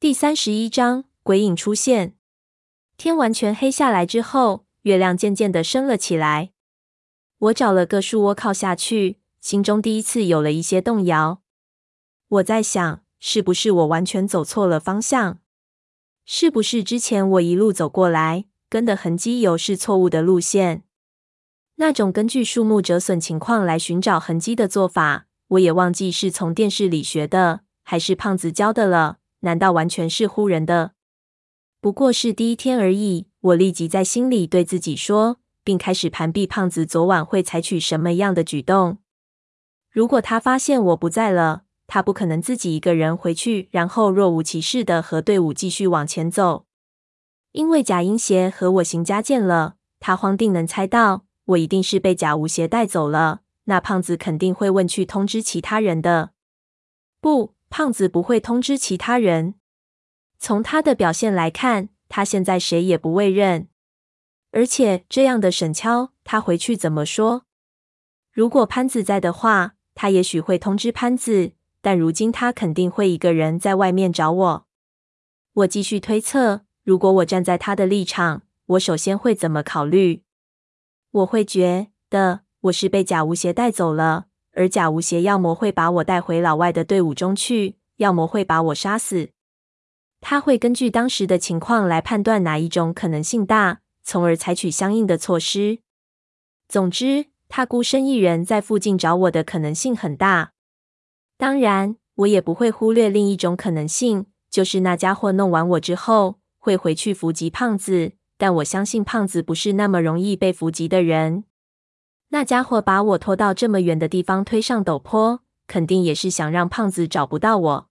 第三十一章鬼影出现。天完全黑下来之后，月亮渐渐的升了起来。我找了个树窝靠下去，心中第一次有了一些动摇。我在想，是不是我完全走错了方向？是不是之前我一路走过来，跟的痕迹有是错误的路线？那种根据树木折损情况来寻找痕迹的做法，我也忘记是从电视里学的，还是胖子教的了。难道完全是唬人的？不过是第一天而已。我立即在心里对自己说，并开始盘计胖子昨晚会采取什么样的举动。如果他发现我不在了，他不可能自己一个人回去，然后若无其事的和队伍继续往前走。因为贾英邪和我行家见了，他慌定能猜到我一定是被贾无邪带走了。那胖子肯定会问去通知其他人的。不。胖子不会通知其他人。从他的表现来看，他现在谁也不会认。而且这样的沈敲，他回去怎么说？如果潘子在的话，他也许会通知潘子。但如今他肯定会一个人在外面找我。我继续推测，如果我站在他的立场，我首先会怎么考虑？我会觉得我是被假无邪带走了。而假无邪要么会把我带回老外的队伍中去，要么会把我杀死。他会根据当时的情况来判断哪一种可能性大，从而采取相应的措施。总之，他孤身一人在附近找我的可能性很大。当然，我也不会忽略另一种可能性，就是那家伙弄完我之后会回去伏击胖子。但我相信胖子不是那么容易被伏击的人。那家伙把我拖到这么远的地方，推上陡坡，肯定也是想让胖子找不到我。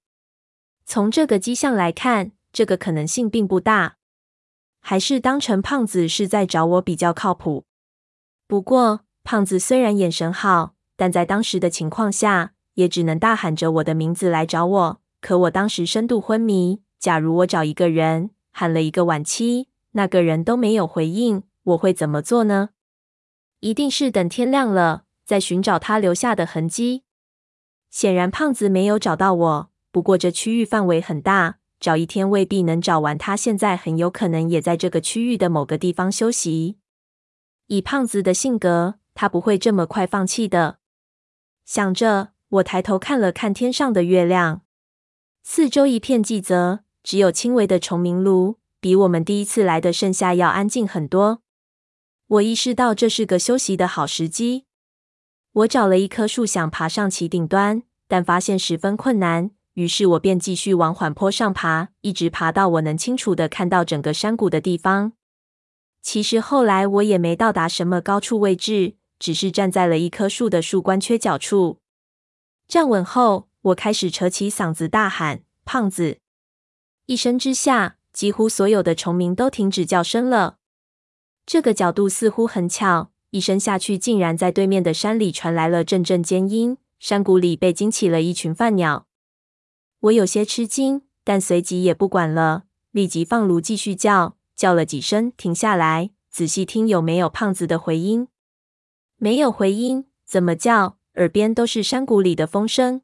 从这个迹象来看，这个可能性并不大，还是当成胖子是在找我比较靠谱。不过，胖子虽然眼神好，但在当时的情况下，也只能大喊着我的名字来找我。可我当时深度昏迷，假如我找一个人，喊了一个晚期，那个人都没有回应，我会怎么做呢？一定是等天亮了，再寻找他留下的痕迹。显然，胖子没有找到我。不过，这区域范围很大，找一天未必能找完。他现在很有可能也在这个区域的某个地方休息。以胖子的性格，他不会这么快放弃的。想着，我抬头看了看天上的月亮，四周一片寂泽，只有轻微的虫鸣炉，比我们第一次来的盛夏要安静很多。我意识到这是个休息的好时机。我找了一棵树，想爬上其顶端，但发现十分困难。于是我便继续往缓坡上爬，一直爬到我能清楚地看到整个山谷的地方。其实后来我也没到达什么高处位置，只是站在了一棵树的树冠缺角处。站稳后，我开始扯起嗓子大喊：“胖子！”一声之下，几乎所有的虫鸣都停止叫声了。这个角度似乎很巧，一声下去，竟然在对面的山里传来了阵阵尖音。山谷里被惊起了一群饭鸟。我有些吃惊，但随即也不管了，立即放炉继续叫，叫了几声，停下来，仔细听有没有胖子的回音。没有回音，怎么叫？耳边都是山谷里的风声。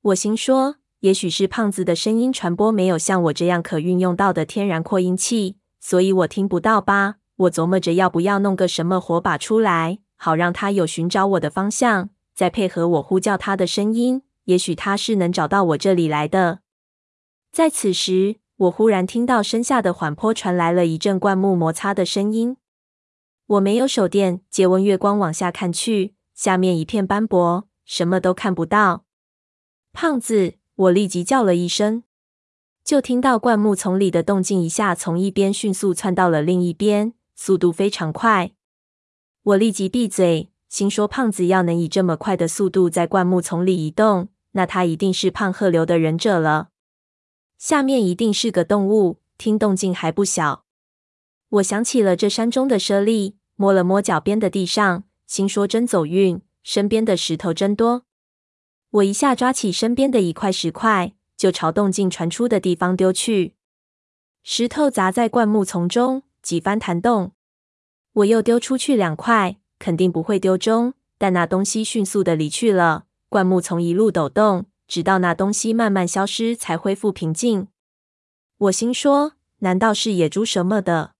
我心说，也许是胖子的声音传播没有像我这样可运用到的天然扩音器，所以我听不到吧。我琢磨着要不要弄个什么火把出来，好让他有寻找我的方向，再配合我呼叫他的声音，也许他是能找到我这里来的。在此时，我忽然听到身下的缓坡传来了一阵灌木摩擦的声音。我没有手电，借问月光往下看去，下面一片斑驳，什么都看不到。胖子，我立即叫了一声，就听到灌木丛里的动静一下从一边迅速窜到了另一边。速度非常快，我立即闭嘴，心说胖子要能以这么快的速度在灌木丛里移动，那他一定是胖鹤流的忍者了。下面一定是个动物，听动静还不小。我想起了这山中的猞猁，摸了摸脚边的地上，心说真走运，身边的石头真多。我一下抓起身边的一块石块，就朝动静传出的地方丢去。石头砸在灌木丛中。几番弹动，我又丢出去两块，肯定不会丢中。但那东西迅速的离去了。灌木丛一路抖动，直到那东西慢慢消失，才恢复平静。我心说，难道是野猪什么的？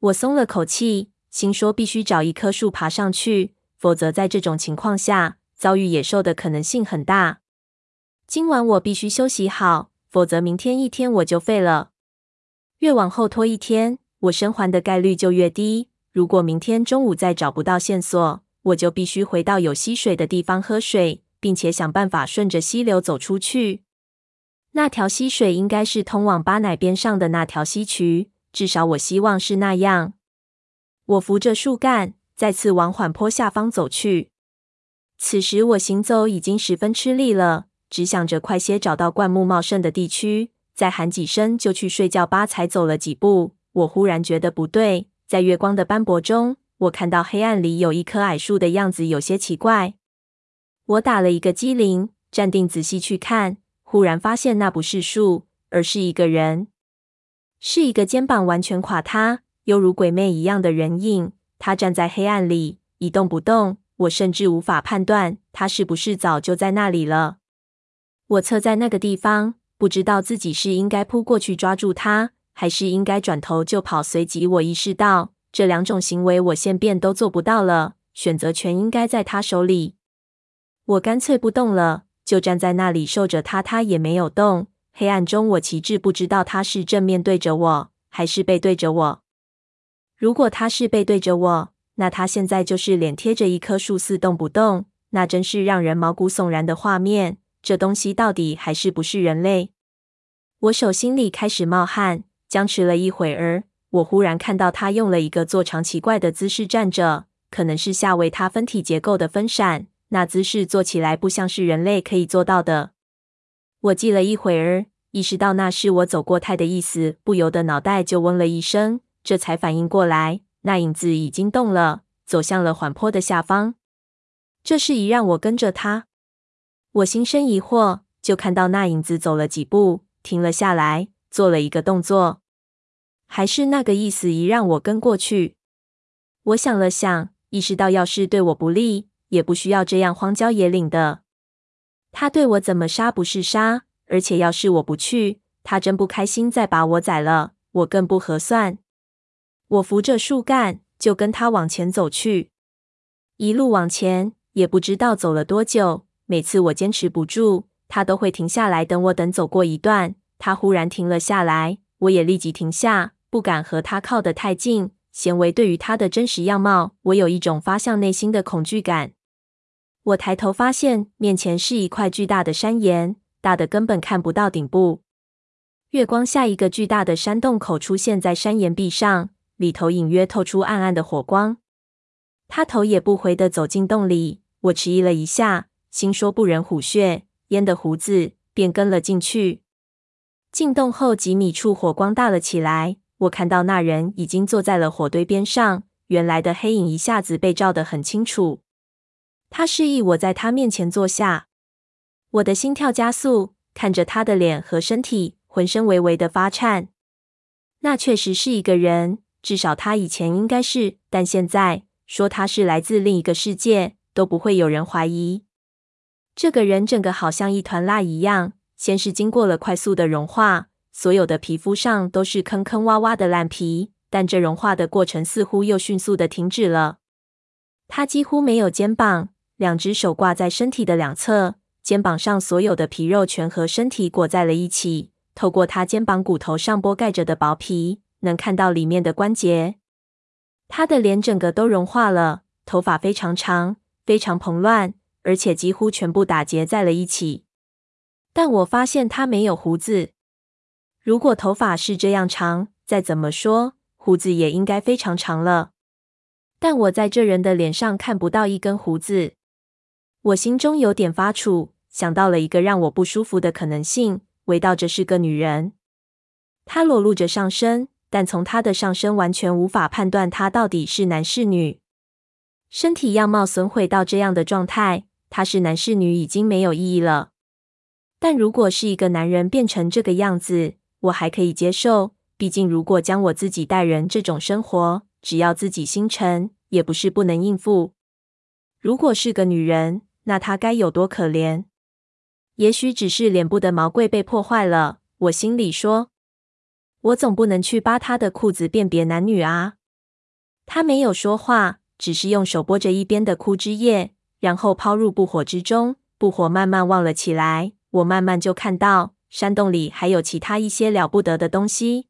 我松了口气，心说必须找一棵树爬上去，否则在这种情况下遭遇野兽的可能性很大。今晚我必须休息好，否则明天一天我就废了。越往后拖一天，我生还的概率就越低。如果明天中午再找不到线索，我就必须回到有溪水的地方喝水，并且想办法顺着溪流走出去。那条溪水应该是通往巴乃边上的那条溪渠，至少我希望是那样。我扶着树干，再次往缓坡下方走去。此时我行走已经十分吃力了，只想着快些找到灌木茂盛的地区，再喊几声就去睡觉吧。才走了几步，我忽然觉得不对。在月光的斑驳中，我看到黑暗里有一棵矮树的样子有些奇怪。我打了一个激灵，站定仔细去看，忽然发现那不是树，而是一个人，是一个肩膀完全垮塌、犹如鬼魅一样的人影。他站在黑暗里，一动不动。我甚至无法判断他是不是早就在那里了。我侧在那个地方，不知道自己是应该扑过去抓住他。还是应该转头就跑。随即我意识到，这两种行为我现变都做不到了。选择权应该在他手里。我干脆不动了，就站在那里受着他。他也没有动。黑暗中，我旗帜不知道他是正面对着我，还是背对着我。如果他是背对着我，那他现在就是脸贴着一棵树似动不动。那真是让人毛骨悚然的画面。这东西到底还是不是人类？我手心里开始冒汗。僵持了一会儿，我忽然看到他用了一个做长奇怪的姿势站着，可能是下为他分体结构的分闪。那姿势做起来不像是人类可以做到的。我记了一会儿，意识到那是我走过态的意思，不由得脑袋就嗡了一声，这才反应过来，那影子已经动了，走向了缓坡的下方。这是一让我跟着他。我心生疑惑，就看到那影子走了几步，停了下来，做了一个动作。还是那个意思，一让我跟过去。我想了想，意识到要是对我不利，也不需要这样荒郊野岭的。他对我怎么杀不是杀，而且要是我不去，他真不开心，再把我宰了，我更不合算。我扶着树干，就跟他往前走去。一路往前，也不知道走了多久。每次我坚持不住，他都会停下来等我。等走过一段，他忽然停了下来，我也立即停下。不敢和他靠得太近，显为对于他的真实样貌，我有一种发向内心的恐惧感。我抬头发现面前是一块巨大的山岩，大的根本看不到顶部。月光下，一个巨大的山洞口出现在山岩壁上，里头隐约透出暗暗的火光。他头也不回地走进洞里，我迟疑了一下，心说不忍虎穴焉得虎子，便跟了进去。进洞后几米处，火光大了起来。我看到那人已经坐在了火堆边上，原来的黑影一下子被照得很清楚。他示意我在他面前坐下，我的心跳加速，看着他的脸和身体，浑身微微的发颤。那确实是一个人，至少他以前应该是，但现在说他是来自另一个世界，都不会有人怀疑。这个人整个好像一团蜡一样，先是经过了快速的融化。所有的皮肤上都是坑坑洼洼的烂皮，但这融化的过程似乎又迅速的停止了。他几乎没有肩膀，两只手挂在身体的两侧，肩膀上所有的皮肉全和身体裹在了一起。透过他肩膀骨头上剥盖着的薄皮，能看到里面的关节。他的脸整个都融化了，头发非常长，非常蓬乱，而且几乎全部打结在了一起。但我发现他没有胡子。如果头发是这样长，再怎么说，胡子也应该非常长了。但我在这人的脸上看不到一根胡子，我心中有点发怵，想到了一个让我不舒服的可能性：违道这是个女人。她裸露着上身，但从她的上身完全无法判断她到底是男是女。身体样貌损毁到这样的状态，她是男是女已经没有意义了。但如果是一个男人变成这个样子，我还可以接受，毕竟如果将我自己带人这种生活，只要自己心诚，也不是不能应付。如果是个女人，那她该有多可怜。也许只是脸部的毛贵被破坏了，我心里说，我总不能去扒她的裤子辨别男女啊。她没有说话，只是用手拨着一边的枯枝叶，然后抛入不火之中，不火慢慢旺了起来。我慢慢就看到山洞里还有其他一些了不得的东西。